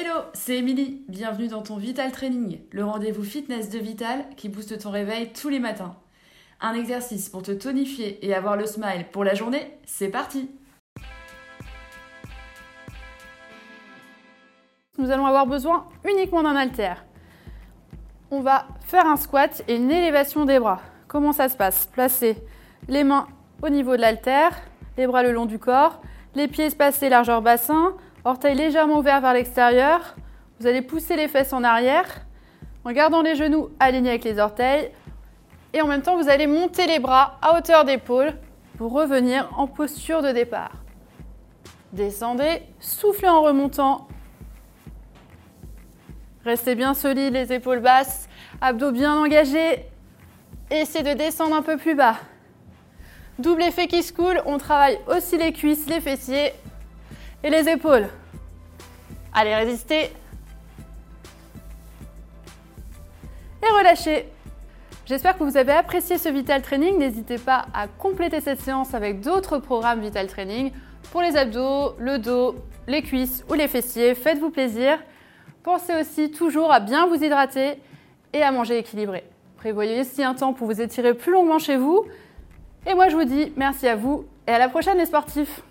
Hello, c'est Émilie. Bienvenue dans ton Vital Training, le rendez-vous fitness de Vital qui booste ton réveil tous les matins. Un exercice pour te tonifier et avoir le smile pour la journée, c'est parti Nous allons avoir besoin uniquement d'un haltère. On va faire un squat et une élévation des bras. Comment ça se passe? Placez les mains au niveau de l'haltère, les bras le long du corps, les pieds espacés largeur bassin, orteils légèrement ouverts vers l'extérieur. Vous allez pousser les fesses en arrière en gardant les genoux alignés avec les orteils. Et en même temps, vous allez monter les bras à hauteur d'épaule pour revenir en posture de départ. Descendez, soufflez en remontant. Restez bien solide, les épaules basses, abdos bien engagés. Essayez de descendre un peu plus bas. Double effet qui se coule, on travaille aussi les cuisses, les fessiers et les épaules. Allez, résistez. Et relâchez. J'espère que vous avez apprécié ce Vital Training. N'hésitez pas à compléter cette séance avec d'autres programmes Vital Training pour les abdos, le dos, les cuisses ou les fessiers. Faites-vous plaisir. Pensez aussi toujours à bien vous hydrater et à manger équilibré. Prévoyez aussi un temps pour vous étirer plus longuement chez vous. Et moi, je vous dis merci à vous et à la prochaine les sportifs